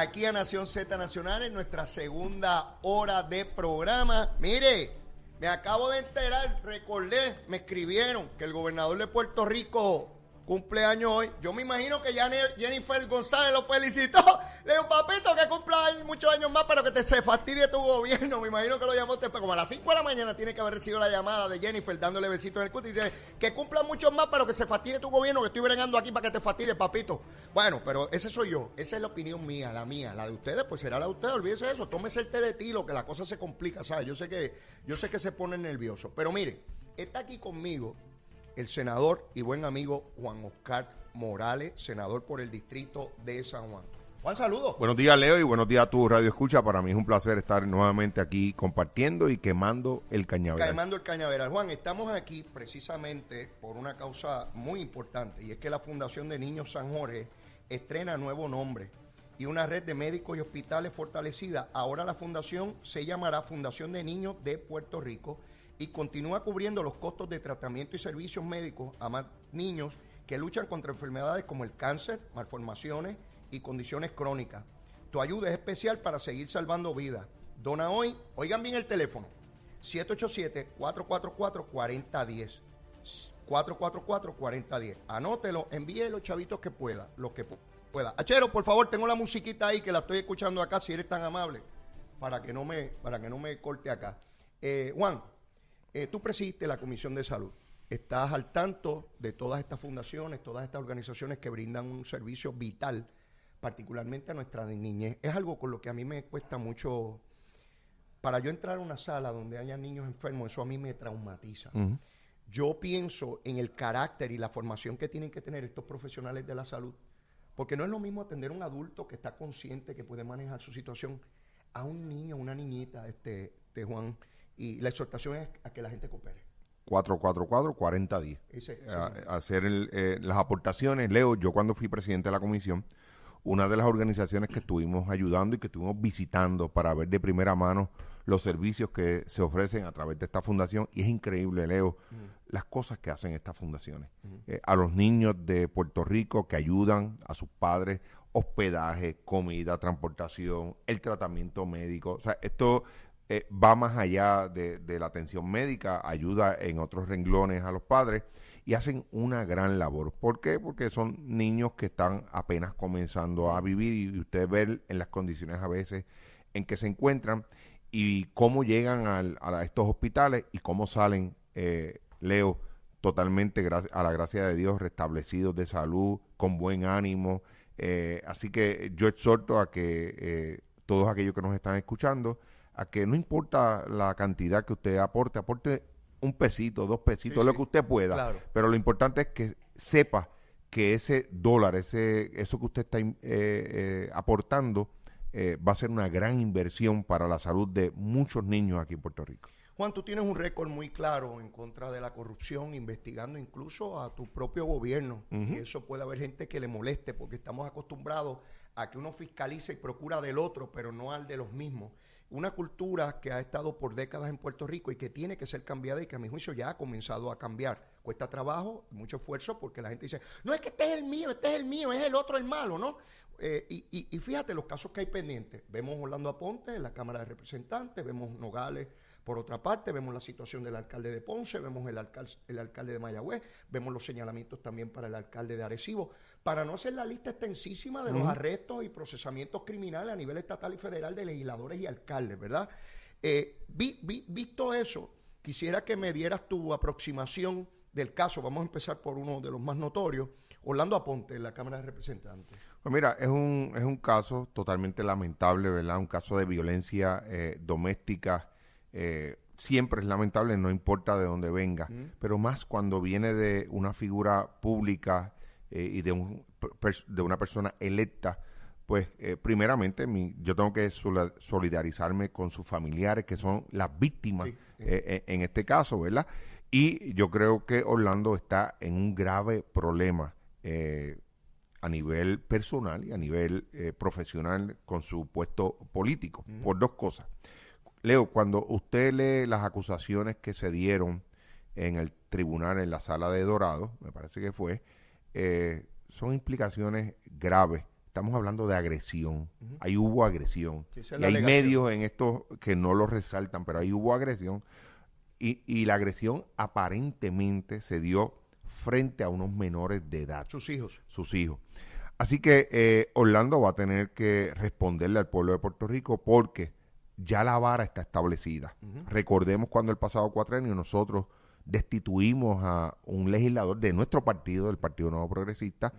aquí a Nación Z Nacional en nuestra segunda hora de programa. Mire, me acabo de enterar, recordé, me escribieron que el gobernador de Puerto Rico cumpleaños hoy. Yo me imagino que Jennifer González lo felicitó. Le digo, papito, que cumpla muchos años más, pero que te se fastidie tu gobierno. Me imagino que lo llamó usted, como a las 5 de la mañana tiene que haber recibido la llamada de Jennifer dándole besitos en el y dice, que cumpla muchos más, pero que se fastidie tu gobierno, que estoy bregando aquí para que te fastidie, papito. Bueno, pero ese soy yo. Esa es la opinión mía, la mía. La de ustedes, pues será la de ustedes. Olvídese de eso. Tómese el té de tilo, que la cosa se complica, ¿sabes? Yo sé que, yo sé que se pone nervioso. Pero mire, está aquí conmigo el senador y buen amigo Juan Oscar Morales, senador por el distrito de San Juan. Juan, saludos. Buenos días, Leo, y buenos días a tu radio escucha. Para mí es un placer estar nuevamente aquí compartiendo y quemando el cañaveral. Quemando el cañaveral. Juan, estamos aquí precisamente por una causa muy importante y es que la Fundación de Niños San Jorge estrena nuevo nombre y una red de médicos y hospitales fortalecida. Ahora la fundación se llamará Fundación de Niños de Puerto Rico y continúa cubriendo los costos de tratamiento y servicios médicos a más niños que luchan contra enfermedades como el cáncer, malformaciones y condiciones crónicas. Tu ayuda es especial para seguir salvando vidas. Dona hoy, oigan bien el teléfono, 787-444-4010. 444-4010. Anótelo, envíe los chavitos que pueda, los que pueda. Achero, por favor, tengo la musiquita ahí que la estoy escuchando acá, si eres tan amable, para que no me, para que no me corte acá. Eh, Juan, eh, tú presidiste la Comisión de Salud. Estás al tanto de todas estas fundaciones, todas estas organizaciones que brindan un servicio vital, particularmente a nuestra niñez. Es algo con lo que a mí me cuesta mucho. Para yo entrar a una sala donde haya niños enfermos, eso a mí me traumatiza. Yo pienso en el carácter y la formación que tienen que tener estos profesionales de la salud, porque no es lo mismo atender a un adulto que está consciente que puede manejar su situación a un niño, una niñita, este, de Juan y la exhortación es a que la gente coopere. 444-4010. hacer eh, las aportaciones. Leo, yo cuando fui presidente de la comisión, una de las organizaciones que estuvimos ayudando y que estuvimos visitando para ver de primera mano los servicios que se ofrecen a través de esta fundación, y es increíble, Leo, las cosas que hacen estas fundaciones. Eh, a los niños de Puerto Rico que ayudan a sus padres, hospedaje, comida, transportación, el tratamiento médico. O sea, esto eh, va más allá de, la atención médica, ayuda en otros renglones a los padres y hacen una gran labor. ¿Por qué? Porque son niños que están apenas comenzando a vivir y usted ve en las condiciones a veces en que se encuentran y cómo llegan a estos hospitales y cómo salen, eh, Leo, totalmente a la gracia de Dios, restablecidos de salud, con buen ánimo. Eh, así que yo exhorto a que todos aquellos que nos están escuchando, a que no importa la cantidad que usted aporte, aporte un pesito, dos pesitos, lo que usted pueda. Pero lo importante es que sepa que ese dólar, ese, eso que usted está eh, eh, aportando, eh, va a ser una gran inversión para la salud de muchos niños aquí en Puerto Rico. Juan, tú tienes un récord muy claro en contra de la corrupción, investigando incluso a tu propio gobierno. Y eso puede haber gente que le moleste, porque estamos acostumbrados a que uno fiscalice y procura del otro, pero no al de los mismos una cultura que ha estado por décadas en Puerto Rico y que tiene que ser cambiada y que a mi juicio ya ha comenzado a cambiar. Cuesta trabajo, mucho esfuerzo, porque la gente dice, no es que este es el mío, este es el mío, es el otro el malo, ¿no? Eh, y, y, fíjate los casos que hay pendientes. Vemos Orlando Aponte en la Cámara de Representantes, vemos Nogales por otra parte, vemos la situación del alcalde de Ponce, vemos el alcalde, el alcalde de Mayagüez, vemos los señalamientos también para el alcalde de Arecibo, para no hacer la lista extensísima de los arrestos y procesamientos criminales a nivel estatal y federal de legisladores y alcaldes, ¿verdad? Eh, visto eso, quisiera que me dieras tu aproximación del caso. Vamos a empezar por uno de los más notorios, Orlando Aponte, en la Cámara de Representantes. Pues mira, es un, es un caso totalmente lamentable, ¿verdad? Un caso de violencia eh, doméstica eh, siempre es lamentable, no importa de dónde venga, pero más cuando viene de una figura pública eh, y de, un, de una persona electa, pues eh, primeramente mi, yo tengo que solidarizarme con sus familiares, que son las víctimas en este caso, ¿verdad? Y yo creo que Orlando está en un grave problema a nivel personal y a nivel profesional con su puesto político, por dos cosas. Leo, cuando usted lee las acusaciones que se dieron en el tribunal, en la sala de Dorado, me parece que fue, eh, son implicaciones graves, estamos hablando de agresión. Ahí hubo agresión. y hay medios en esto que no lo resaltan, pero ahí hubo agresión. Y, y la agresión aparentemente se dio frente a unos menores de edad. Sus hijos. Sus hijos. Así que eh, Orlando va a tener que responderle al pueblo de Puerto Rico porque ya la vara está establecida. Recordemos cuando el pasado cuatrenio nosotros destituimos a un legislador de nuestro partido, el Partido Nuevo Progresista,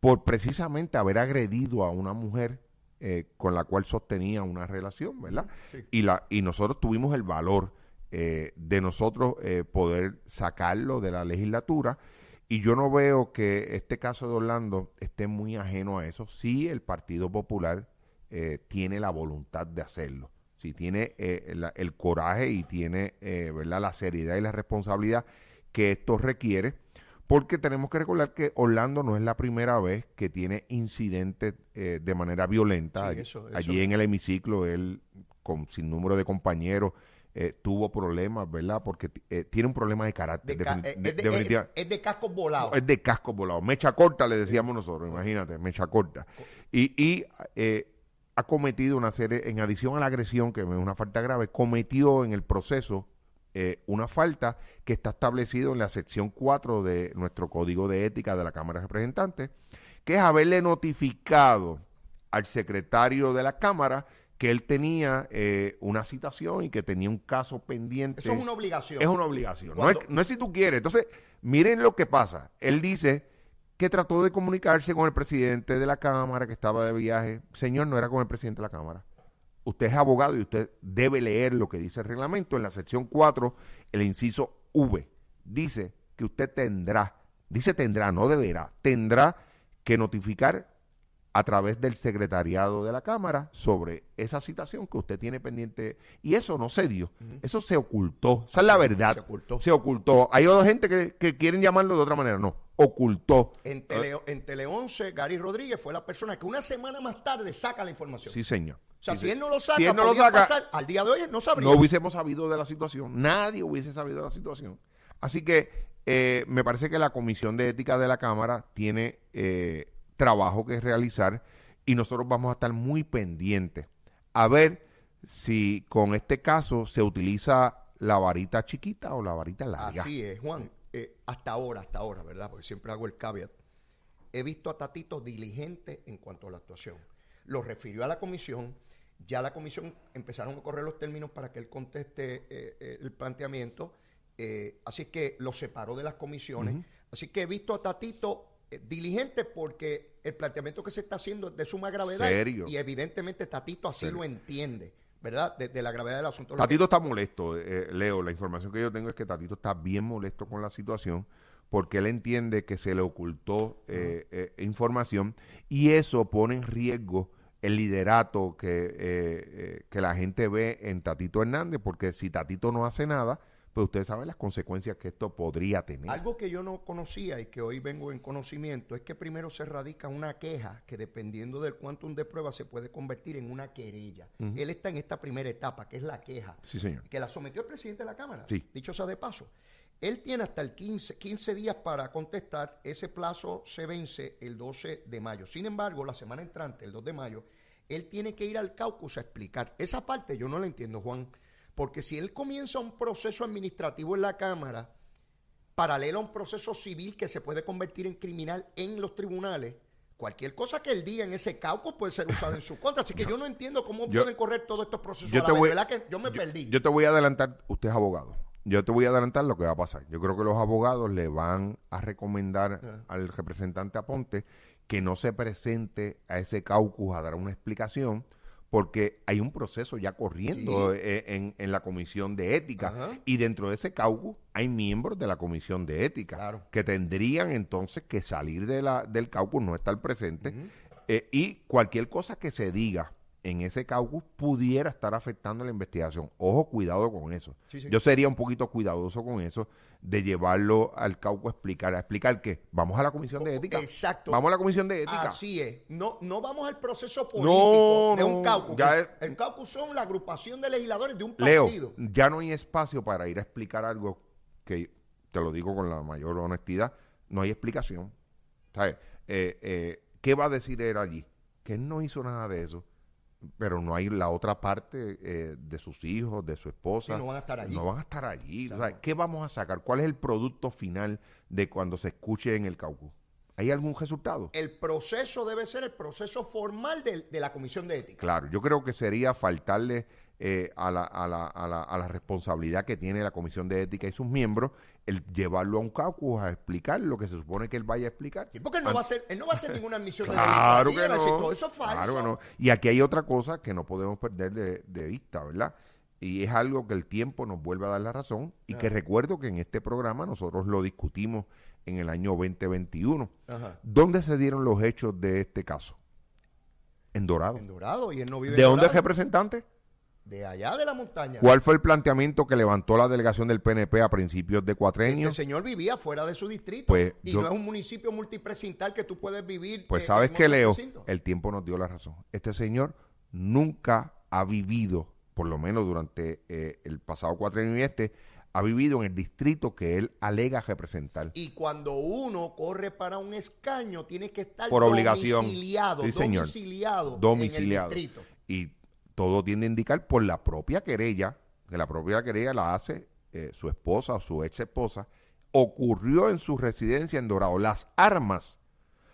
por precisamente haber agredido a una mujer eh, con la cual sostenía una relación, ¿verdad? Y, la, y nosotros tuvimos el valor eh, de nosotros poder sacarlo de la legislatura y yo no veo que este caso de Orlando esté muy ajeno a eso. Sí, el Partido Popular eh, tiene la voluntad de hacerlo. Sí, tiene eh, el coraje y tiene eh, ¿verdad? la seriedad y la responsabilidad que esto requiere. Porque tenemos que recordar que Orlando no es la primera vez que tiene incidentes de manera violenta. Allí en el hemiciclo, él con sin número de compañeros eh, tuvo problemas, ¿verdad? Porque eh, tiene un problema de carácter. Eh, es, de, casco volado. Es de casco volado. Mecha corta le decíamos nosotros, imagínate, mecha corta. Y, y ha cometido una serie, en adición a la agresión, que es una falta grave, cometió en el proceso una falta que está establecido en la sección 4 de nuestro Código de Ética de la Cámara de Representantes, que es haberle notificado al secretario de la Cámara que él tenía eh, una citación y que tenía un caso pendiente. Eso es una obligación. Es una obligación. No, es, no es si tú quieres. Entonces, miren lo que pasa. Él dice que trató de comunicarse con el presidente de la Cámara que estaba de viaje. Señor, no era con el presidente de la Cámara. Usted es abogado y usted debe leer lo que dice el reglamento. En la sección 4, el inciso V, dice que usted tendrá, dice tendrá, no deberá, tendrá que notificar a través del secretariado de la Cámara sobre esa citación que usted tiene pendiente. Y eso no se dio, eso se ocultó, esa es la verdad. Se ocultó. Se ocultó. Hay otra gente que, quieren llamarlo de otra manera, no, ocultó. En Tele, en Tele 11, Gary Rodríguez fue la persona que una semana más tarde saca la información. Sí, señor. O sea, si él no lo saca, si él no lo saca pasar, al día de hoy no sabría. No hubiésemos sabido de la situación, nadie hubiese sabido de la situación. Así que eh, me parece que la Comisión de Ética de la Cámara tiene... Eh, trabajo que realizar y nosotros vamos a estar muy pendientes a ver si con este caso se utiliza la varita chiquita o la varita larga. Así es, Juan. Eh, hasta ahora, hasta ahora, ¿verdad? Porque siempre hago el caveat. He visto a Tatito diligente en cuanto a la actuación. Lo refirió a la comisión. Ya la comisión empezaron a correr los términos para que él conteste eh, eh, el planteamiento. así que lo separó de las comisiones. Así que he visto a Tatito diligente porque el planteamiento que se está haciendo es de suma gravedad. Y evidentemente Tatito así lo entiende. ¿Verdad? De, la gravedad del asunto. Tatito está molesto, eh, Leo. La información que yo tengo es que Tatito está bien molesto con la situación porque él entiende que se le ocultó eh, eh, información y eso pone en riesgo el liderato que, que la gente ve en Tatito Hernández, porque si Tatito no hace nada, pues ustedes saben las consecuencias que esto podría tener. Algo que yo no conocía y que hoy vengo en conocimiento es que primero se radica una queja que dependiendo del quantum de prueba se puede convertir en una querella. Él está en esta primera etapa, que es la queja. Sí, señor. Que la sometió el presidente de la Cámara. Sí. Dicho sea de paso. Él tiene hasta el 15, 15 días para contestar. Ese plazo se vence el 12 de mayo. Sin embargo, la semana entrante, el 2 de mayo, él tiene que ir al caucus a explicar. Esa parte yo no la entiendo, Juan. Porque si él comienza un proceso administrativo en la Cámara, paralelo a un proceso civil que se puede convertir en criminal en los tribunales, cualquier cosa que él diga en ese caucus puede ser usada en su contra. Así que yo no entiendo cómo pueden correr todos estos procesos yo a la vez. ¿Verdad que yo me perdí? Yo te voy a adelantar, usted es abogado. Yo te voy a adelantar lo que va a pasar. Yo creo que los abogados le van a recomendar ah. al representante Aponte que no se presente a ese caucus a dar una explicación porque hay un proceso ya corriendo eh, en, la comisión de ética. Y dentro de ese caucus hay miembros de la comisión de ética que tendrían entonces que salir de la, del caucus, no estar presentes eh, y cualquier cosa que se diga en ese caucus pudiera estar afectando la investigación. Ojo, cuidado con eso. Yo sería un poquito cuidadoso con eso de llevarlo al caucus a explicar, a explicar que vamos a la comisión de ética. Exacto. Vamos a la comisión de ética. Así es. No, no vamos al proceso político de un caucus. el, caucus son la agrupación de legisladores de un partido. Leo, ya no hay espacio para ir a explicar algo que, te lo digo con la mayor honestidad, no hay explicación. ¿Sabes? Eh, eh, ¿Qué va a decir él allí? que él no hizo nada de eso pero no hay la otra parte eh, de sus hijos, de su esposa. no van a estar allí. No van a estar allí. ¿Qué vamos a sacar? ¿Cuál es el producto final de cuando se escuche en el caucus? ¿Hay algún resultado? El proceso debe ser el proceso formal de, de la Comisión de Ética. Claro, yo creo que sería faltarle eh, a, la, a, la, a, la, a, la, responsabilidad que tiene la Comisión de Ética y sus miembros el llevarlo a un caucus a explicar lo que se supone que él vaya a explicar. Sí, porque él no, va a hacer, él no va a hacer ninguna admisión claro de que no, todo eso es falso. Claro que no. Y aquí hay otra cosa que no podemos perder de, de vista, ¿verdad? Y es algo que el tiempo nos vuelve a dar la razón y que recuerdo que en este programa nosotros lo discutimos en el año 2021. Ajá. ¿Dónde se dieron los hechos de este caso? En Dorado. En Dorado y él no vive ¿De dónde es representante? De allá de la montaña. ¿Cuál fue el planteamiento que levantó la delegación del PNP a principios de cuatrenio? Este señor vivía fuera de su distrito pues y no es un municipio multipresintal que tú puedes vivir. Pues sabes que Leo, el tiempo nos dio la razón. Este señor nunca ha vivido, por lo menos durante eh, el pasado cuatrenio y este, ha vivido en el distrito que él alega representar. Y cuando uno corre para un escaño, tiene que estar por obligación. domiciliado, sí, señor. domiciliado, domiciliado en el distrito. Y todo tiende a indicar por la propia querella, que la propia querella la hace eh, su esposa o su ex esposa, ocurrió en su residencia en Dorado. Las armas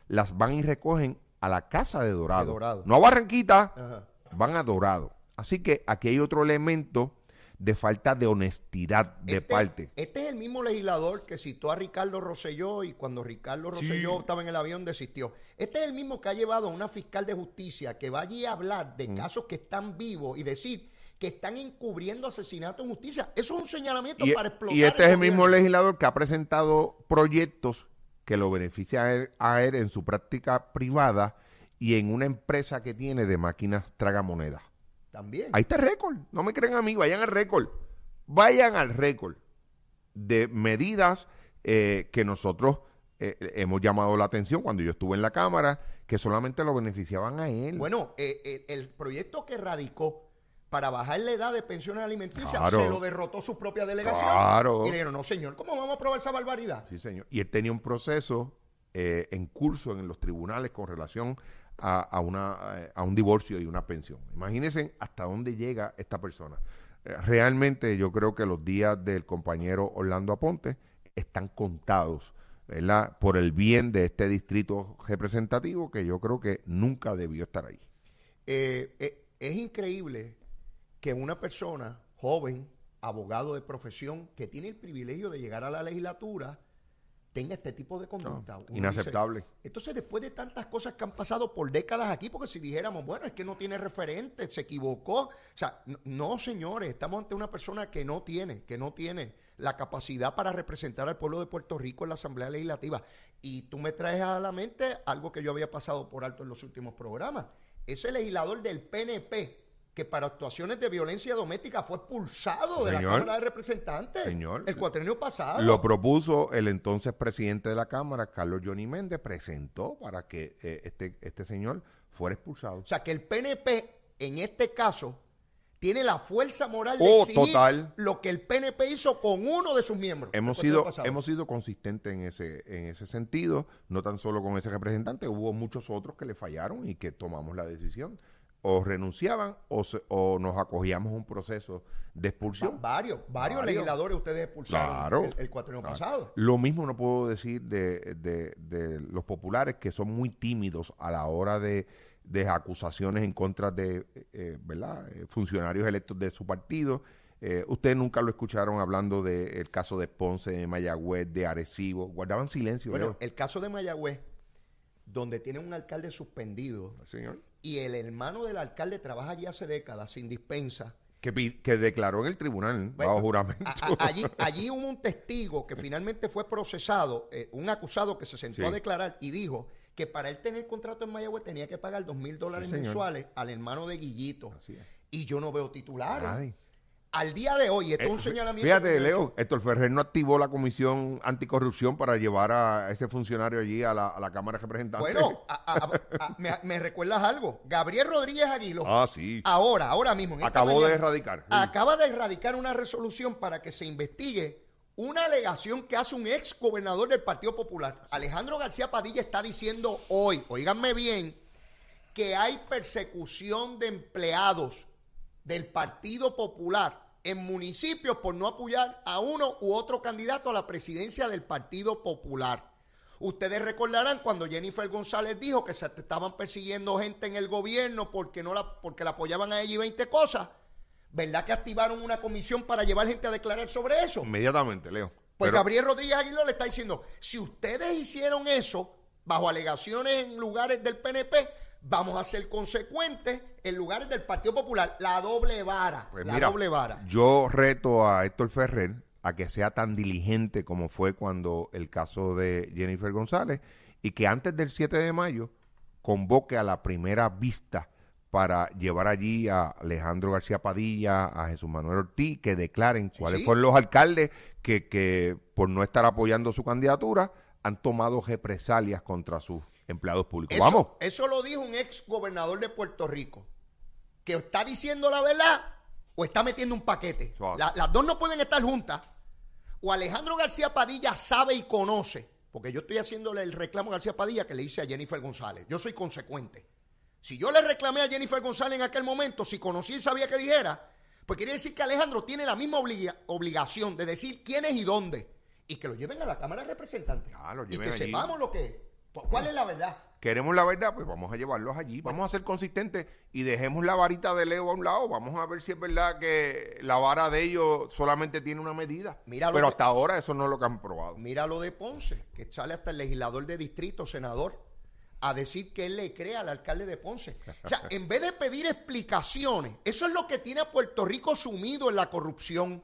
las van y recogen a la casa de Dorado. No a Barranquita, van a Dorado. Así que aquí hay otro elemento de falta de honestidad de este, parte. Este es el mismo legislador que citó a Ricardo Rosselló y cuando Ricardo Rosselló estaba en el avión desistió. Este es el mismo que ha llevado a una fiscal de justicia que va allí a hablar de mm. casos que están vivos y decir que están encubriendo asesinatos en justicia. Eso es un señalamiento para explotar. Y este es el mismo legislador que ha presentado proyectos que lo benefician a él en su práctica privada y en una empresa que tiene de máquinas tragamonedas. También. Ahí está el récord. No me creen a mí, vayan al récord. Vayan al récord de medidas eh, que nosotros eh, hemos llamado la atención cuando yo estuve en la Cámara, que solamente lo beneficiaban a él. Bueno, eh, el proyecto que radicó para bajar la edad de pensiones alimenticias se lo derrotó su propia delegación. Claro. Y le dijeron, no, señor, ¿cómo vamos a aprobar esa barbaridad? Sí, señor. Y él tenía un proceso en curso en los tribunales con relación a, una, a un divorcio y una pensión. Imagínense hasta dónde llega esta persona. Eh, realmente yo creo que los días del compañero Orlando Aponte están contados, ¿verdad? Por el bien de este distrito representativo que yo creo que nunca debió estar ahí. Eh, eh, es increíble que una persona joven, abogado de profesión, que tiene el privilegio de llegar a la legislatura, tenga este tipo de conducta. inaceptable. entonces, después de tantas cosas que han pasado por décadas aquí, porque si dijéramos, bueno, es que no tiene referente, se equivocó. O sea, no, señores, estamos ante una persona que no tiene, que no tiene la capacidad para representar al pueblo de Puerto Rico en la Asamblea Legislativa. Y tú me traes a la mente algo que yo había pasado por alto en los últimos programas. Ese legislador del PNP que para actuaciones de violencia doméstica fue expulsado de la Cámara de Representantes señor, el cuatrenio pasado. Lo propuso el entonces presidente de la Cámara, Carlos Johnny Méndez, presentó para que eh, este, este señor fuera expulsado. O sea, que el PNP, en este caso, tiene la fuerza moral de oh, exigir total. lo que el PNP hizo con uno de sus miembros. Hemos sido, hemos sido consistentes en ese, en ese sentido, no tan solo con ese representante, hubo muchos otros que le fallaron y que tomamos la decisión o renunciaban o, o nos acogíamos a un proceso de expulsión. varios, varios, legisladores ustedes expulsaron el, cuatro años pasado. Lo mismo no puedo decir de, de, los populares que son muy tímidos a la hora de, de acusaciones en contra de eh, ¿verdad? Eh, funcionarios electos de su partido. Eh, ustedes nunca lo escucharon hablando del caso de Ponce, de Mayagüez, de Arecibo. Guardaban silencio. Bueno, el caso de Mayagüez, donde tiene un alcalde suspendido. Señor y el hermano del alcalde trabaja allí hace décadas sin dispensa. Que, que declaró en el tribunal bajo juramento. allí, allí hubo un testigo que finalmente fue procesado, eh, un acusado que se sentó a declarar y dijo que para él tener contrato en Mayagüez tenía que pagar dos mil dólares mensuales al hermano de Guillito. Y yo no veo titulares al día de hoy, esto es un eh, señalamiento. Fíjate, Leo, Héctor Ferrer no activó la comisión anticorrupción para llevar a ese funcionario allí a la, Cámara de Representantes. Bueno, me, recuerdas algo. Gabriel Rodríguez Aguilo. Ah, sí. Ahora, ahora mismo. Acabó de erradicar. Acaba de erradicar una resolución para que se investigue una alegación que hace un ex gobernador del Partido Popular. Alejandro García Padilla está diciendo hoy, oíganme bien, que hay persecución de empleados del Partido Popular en municipios por no apoyar a uno u otro candidato a la presidencia del Partido Popular. Ustedes recordarán cuando Jennifer González dijo que se estaban persiguiendo gente en el gobierno porque no la porque la apoyaban a ella y 20 cosas. ¿Verdad que activaron una comisión para llevar gente a declarar sobre eso? Inmediatamente, Leo. Pues Gabriel Rodríguez Aguilar le está diciendo, si ustedes hicieron eso bajo alegaciones en lugares del PNP, vamos a ser consecuentes en lugares del Partido Popular. La doble vara. Pues la doble vara. Yo reto a Héctor Ferrer a que sea tan diligente como fue cuando el caso de Jennifer González y que antes del 7 de mayo convoque a la primera vista para llevar allí a Alejandro García Padilla, a Jesús Manuel Ortiz, que declaren cuáles fueron los alcaldes que, que por no estar apoyando su candidatura han tomado represalias contra sus empleados públicos. Vamos. Eso lo dijo un ex gobernador de Puerto Rico, que está diciendo la verdad o está metiendo un paquete. las dos no pueden estar juntas. O Alejandro García Padilla sabe y conoce, porque yo estoy haciéndole el reclamo a García Padilla que le hice a Jennifer González. Yo soy consecuente. Si yo le reclamé a Jennifer González en aquel momento, si conocí y sabía que dijera, pues quiere decir que Alejandro tiene la misma obligación de decir quién es y dónde. Y que lo lleven a la Cámara de Representantes. Ah, y que sepamos lo que ¿Cuál es la verdad? Queremos la verdad, pues vamos a llevarlos allí. Vamos a ser consistentes y dejemos la varita de Leo a un lado. Vamos a ver si es verdad que la vara de ellos solamente tiene una medida. Pero hasta ahora eso no es lo que han probado. Mira lo de Ponce, que sale hasta el legislador de distrito, senador, a decir que él le cree al alcalde de Ponce. O sea, en vez de pedir explicaciones, eso es lo que tiene a Puerto Rico sumido en la corrupción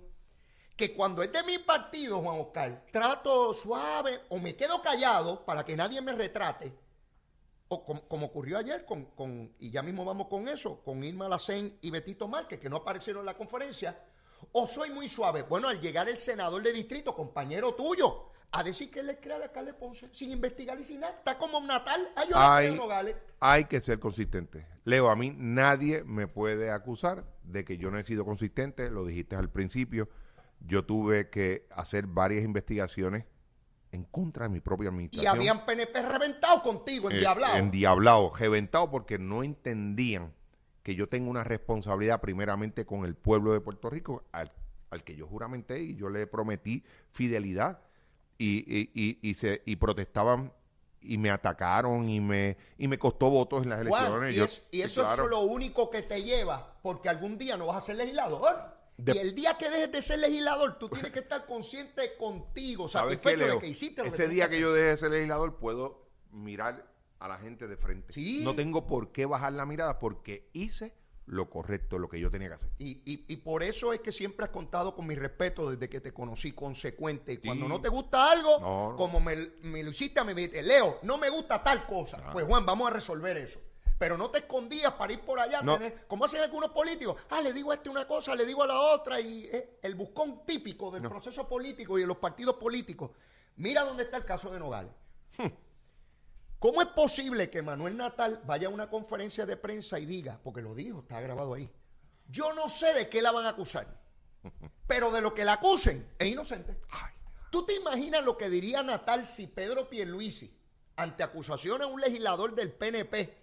que cuando es de mi partido, Juan Oscar, trato suave o me quedo callado para que nadie me retrate, o como, ocurrió ayer con, con, y ya mismo vamos con eso, con Irma Lacén y Betito Márquez, que no aparecieron en la conferencia, o soy muy suave. Bueno, al llegar el senador de distrito, compañero tuyo, a decir que él le crea al alcalde Ponce sin investigar y sin nada, está como Natal, hay, hay que ser consistente. Leo, a mí nadie me puede acusar de que yo no he sido consistente, lo dijiste al principio yo tuve que hacer varias investigaciones en contra de mi propia administración. Y habían PNP reventado contigo, en Eh, endiablado, reventado porque no entendían que yo tengo una responsabilidad primeramente con el pueblo de Puerto Rico, al, que yo juramenté y yo le prometí fidelidad. Y, y, y, se, y protestaban y me atacaron y me, y me costó votos en las elecciones. y, eso es lo único que te lleva, porque algún día no vas a ser legislador. Y el día que dejes de ser legislador, tú tienes que estar consciente contigo, satisfecho de que hiciste lo Ese día que yo deje de ser legislador, puedo mirar a la gente de frente. No tengo por qué bajar la mirada porque hice lo correcto, lo que yo tenía que hacer. Y, por eso es que siempre has contado con mi respeto desde que te conocí, consecuente. Y cuando no te gusta algo, como me, lo hiciste a mí, me dijiste, Leo, no me gusta tal cosa. Ah. Pues Juan, vamos a resolver eso pero no te escondías para ir por allá, como hacen algunos políticos. Ah, le digo a este una cosa, le digo a la otra, y el buscón típico del proceso político y de los partidos políticos. Mira dónde está el caso de Nogales. Hmm. ¿Cómo es posible que Manuel Natal vaya a una conferencia de prensa y diga, porque lo dijo, está grabado ahí, yo no sé de qué la van a acusar, pero de lo que la acusen es inocente? ¿Tú te imaginas lo que diría Natal si Pedro Pierluisi, ante acusaciones a un legislador del PNP,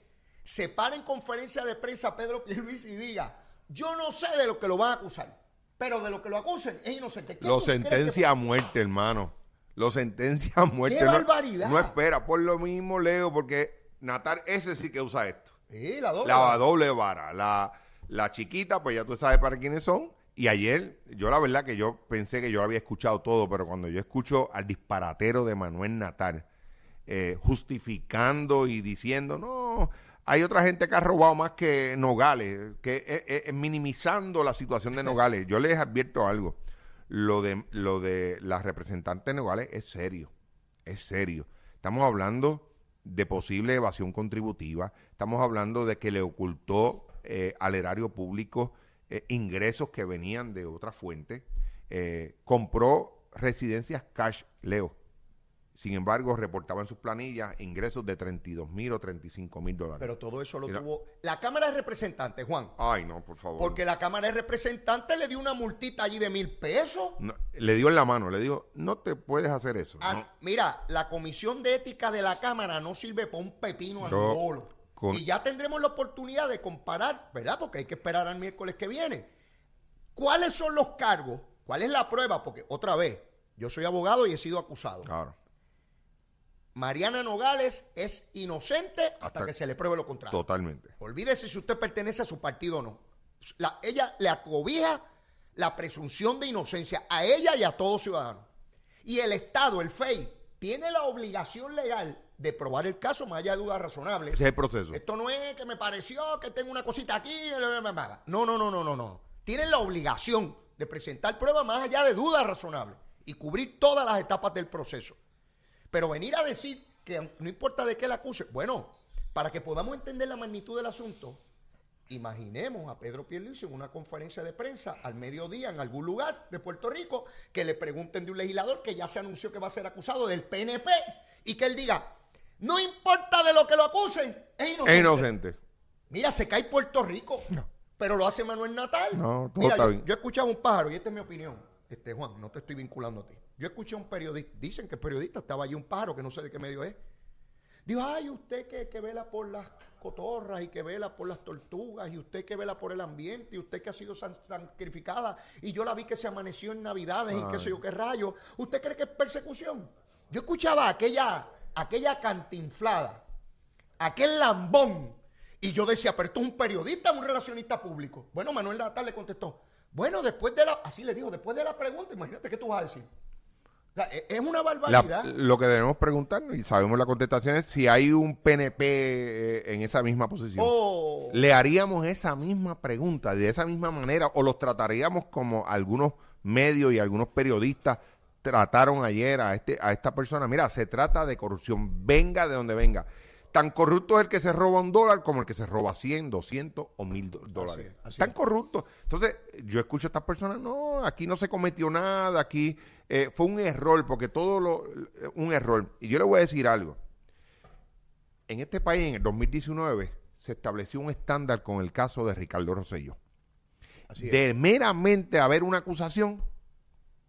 se para en conferencia de prensa Pedro Pierluisi y diga, yo no sé de lo que lo van a acusar, pero de lo que lo acusen es inocente. Lo sentencia a muerte, hermano. Lo sentencia a muerte. ¡Qué barbaridad! No, espera, por lo mismo, Leo, porque Natal ese sí que usa esto. Sí, la doble la vara. doble vara. La, la chiquita, pues ya tú sabes para quiénes son. Y ayer, yo la verdad que yo pensé que yo había escuchado todo, pero cuando yo escucho al disparatero de Manuel Natal eh, justificando y diciendo, no, hay otra gente que ha robado más que Nogales, que es, minimizando la situación de Nogales. Yo les advierto algo. Lo de, lo de la representante de Nogales es serio. Es serio. Estamos hablando de posible evasión contributiva. Estamos hablando de que le ocultó eh, al erario público eh, ingresos que venían de otra fuente. Eh, compró residencias cash, Leo. Sin embargo, reportaba en sus planillas ingresos de 32 mil o 35 mil dólares. Pero todo eso lo tuvo la Cámara de Representantes, Juan. Ay, no, por favor. Porque la Cámara de Representantes le dio una multita allí de mil pesos. le dio en la mano, le dijo, no te puedes hacer eso. Ah, mira, la Comisión de Ética de la Cámara no sirve para un pepino al bolo. Y ya tendremos la oportunidad de comparar, ¿verdad? Porque hay que esperar al miércoles que viene. ¿Cuáles son los cargos? ¿Cuál es la prueba? Porque otra vez, yo soy abogado y he sido acusado. Claro. Mariana Nogales es inocente hasta, que se le pruebe lo contrario. Totalmente. Olvídese si usted pertenece a su partido o no. ella le acobija la presunción de inocencia a ella y a todo ciudadano. Y el Estado, el FEI, tiene la obligación legal de probar el caso más allá de dudas razonables. Ese es el proceso. Esto no es que me pareció que tengo una cosita aquí. No, no, no, no, no, no. Tienen la obligación de presentar pruebas más allá de dudas razonables y cubrir todas las etapas del proceso. Pero venir a decir que no importa de qué la acuse, bueno, para que podamos entender la magnitud del asunto, Imaginemos a Pedro Pierluisi en una conferencia de prensa al mediodía en algún lugar de Puerto Rico que le pregunten de un legislador que ya se anunció que va a ser acusado del PNP y que él diga, no importa de lo que lo acusen, es inocente. Es inocente. Mira, se cae Puerto Rico, pero lo hace Manuel Natal. No, Mira, yo, yo, he escuchado un pájaro y esta es mi opinión. Este Juan, no te estoy vinculando a ti. Yo escuché a un periodista, dicen que el periodista estaba allí un pájaro que no sé de qué medio es. Dijo, ay, usted que, que vela por las cotorras y que vela por las tortugas y usted que vela por el ambiente y usted que ha sido sacrificada y yo la vi que se amaneció en Navidades y qué sé yo qué rayo. ¿Usted cree que es persecución? Yo escuchaba aquella, aquella cantinflada, aquel lambón y yo decía, pero tú es un periodista, un relacionista público. Bueno, Manuel Natal le contestó, bueno, después de la, así le dijo, después de la pregunta, imagínate qué tú vas a decir. E, es una barbaridad. lo que debemos preguntarnos, y sabemos la contestación, es si hay un PNP eh, en esa misma posición. Oh. ¿Le haríamos esa misma pregunta de esa misma manera o los trataríamos como algunos medios y algunos periodistas trataron ayer a, este, a esta persona? Mira, se trata de corrupción, venga de donde venga. Tan corrupto es el que se roba un dólar como el que se roba 100, 200 o 1000 dólares. Tan corrupto. Entonces, yo escucho a estas personas, no, aquí no se cometió nada, aquí eh, fue un error, porque todo lo, un error. Y yo le voy a decir algo. En este país, en el 2019, se estableció un estándar con el caso de Ricardo Rosselló. de meramente haber una acusación,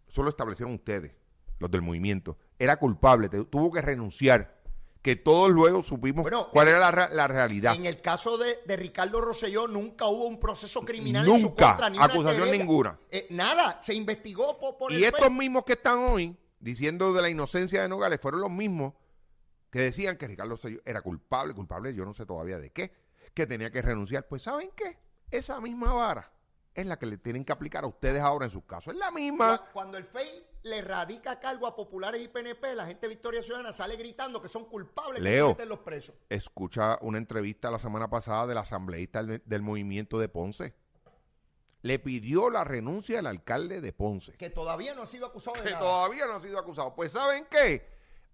solo establecieron ustedes, los del movimiento. Era culpable, tuvo que renunciar que todos luego supimos cuál era la, realidad. En el caso de, Ricardo Rosselló nunca hubo un proceso criminal en su contra, ni acusación ninguna. Eh, nada, se investigó por, Y estos mismos que están hoy diciendo de la inocencia de Nogales fueron los mismos que decían que Ricardo Rosselló era culpable, culpable yo no sé todavía de qué, que tenía que renunciar. Pues ¿saben qué? Esa misma vara es la que le tienen que aplicar a ustedes ahora en sus casos. Es la misma. Cuando el FEI le radica cargo a populares y PNP, la gente de Victoria Ciudadana sale gritando que son culpables Leo, que los presos. Escucha una entrevista la semana pasada del asambleísta del, movimiento de Ponce. Le pidió la renuncia al alcalde de Ponce. Que todavía no ha sido acusado de que nada. todavía no ha sido acusado. Pues ¿saben qué?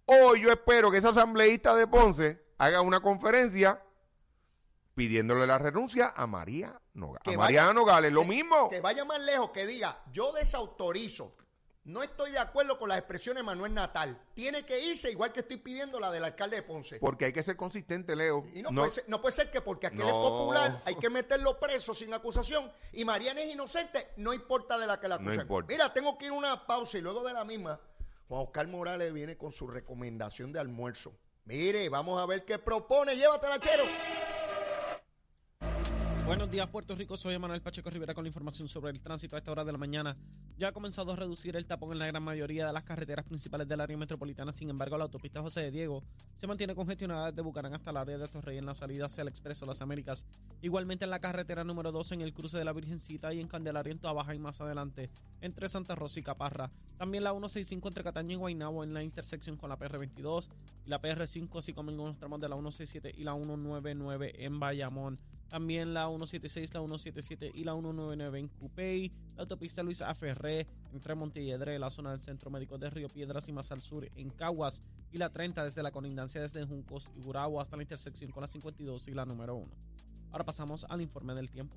Hoy yo espero que ese asambleísta de Ponce haga una conferencia pidiéndole la renuncia a María Nogales. A María Nogales, lo mismo. Que vaya más lejos, que diga, yo desautorizo no estoy de acuerdo con las expresiones de Manuel Natal. Tiene que irse igual que estoy pidiendo la del alcalde de Ponce. Porque hay que ser consistente, Leo. Y no, Puede, ser, que porque aquel es popular hay que meterlo preso sin acusación y Mariana es inocente, no importa de la que la acusen. Mira, tengo que ir a una pausa y luego de la misma, Juan Oscar Morales viene con su recomendación de almuerzo. Mire, vamos a ver qué propone. Llévatela, quiero. Buenos días, Puerto Rico. Soy Manuel Pacheco Rivera con la información sobre el tránsito a esta hora de la mañana. Ya ha comenzado a reducir el tapón en la gran mayoría de las carreteras principales del área metropolitana. Sin embargo, la autopista José de Diego se mantiene congestionada desde Bucarán hasta el área de Torrey en la salida hacia el Expreso Las Américas. Igualmente en la carretera número 2 en el cruce de la Virgencita y en Candelaria en Baja y más adelante entre Santa Rosa y Caparra. También la 165 entre Cataño y Guaynabo en la intersección con la PR22 y la PR5 así como en unos tramos de la 167 y la 199 en Bayamón. También la 176, la 177 y la 199 en Cupey. La autopista Luis Aferré entre Montelledre, la zona del Centro Médico de Río Piedras y más al sur en Caguas. Y la 30 desde la colindancia desde Juncos y Gurabo hasta la intersección con la 52 y la número 1. Ahora pasamos al informe del tiempo.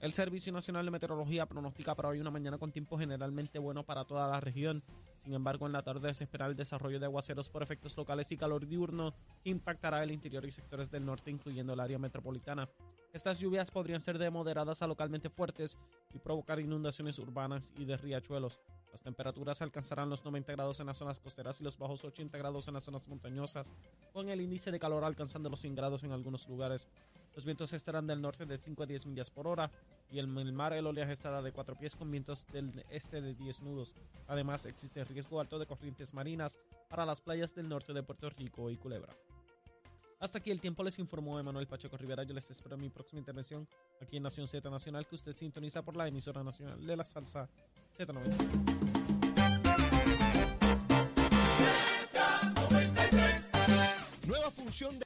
El Servicio Nacional de Meteorología pronostica para hoy una mañana con tiempo generalmente bueno para toda la región. Sin embargo, en la tarde se espera el desarrollo de aguaceros por efectos locales y calor diurno que impactará el interior y sectores del norte, incluyendo el área metropolitana. Estas lluvias podrían ser de moderadas a localmente fuertes y provocar inundaciones urbanas y de riachuelos. Las temperaturas alcanzarán los 90 grados en las zonas costeras y los bajos 80 grados en las zonas montañosas, con el índice de calor alcanzando los 100 grados en algunos lugares. Los vientos estarán del norte de 5 a 10 millas por hora y el mar el oleaje estará de 4 pies con vientos del este de 10 nudos. Además, existe riesgo alto de corrientes marinas para las playas del norte de Puerto Rico y Culebra. Hasta aquí el tiempo les informó Emanuel Pacheco Rivera. Yo les espero en mi próxima intervención aquí en Nación Z Nacional, que usted sintoniza por la emisora nacional de la salsa Z93. Nueva función de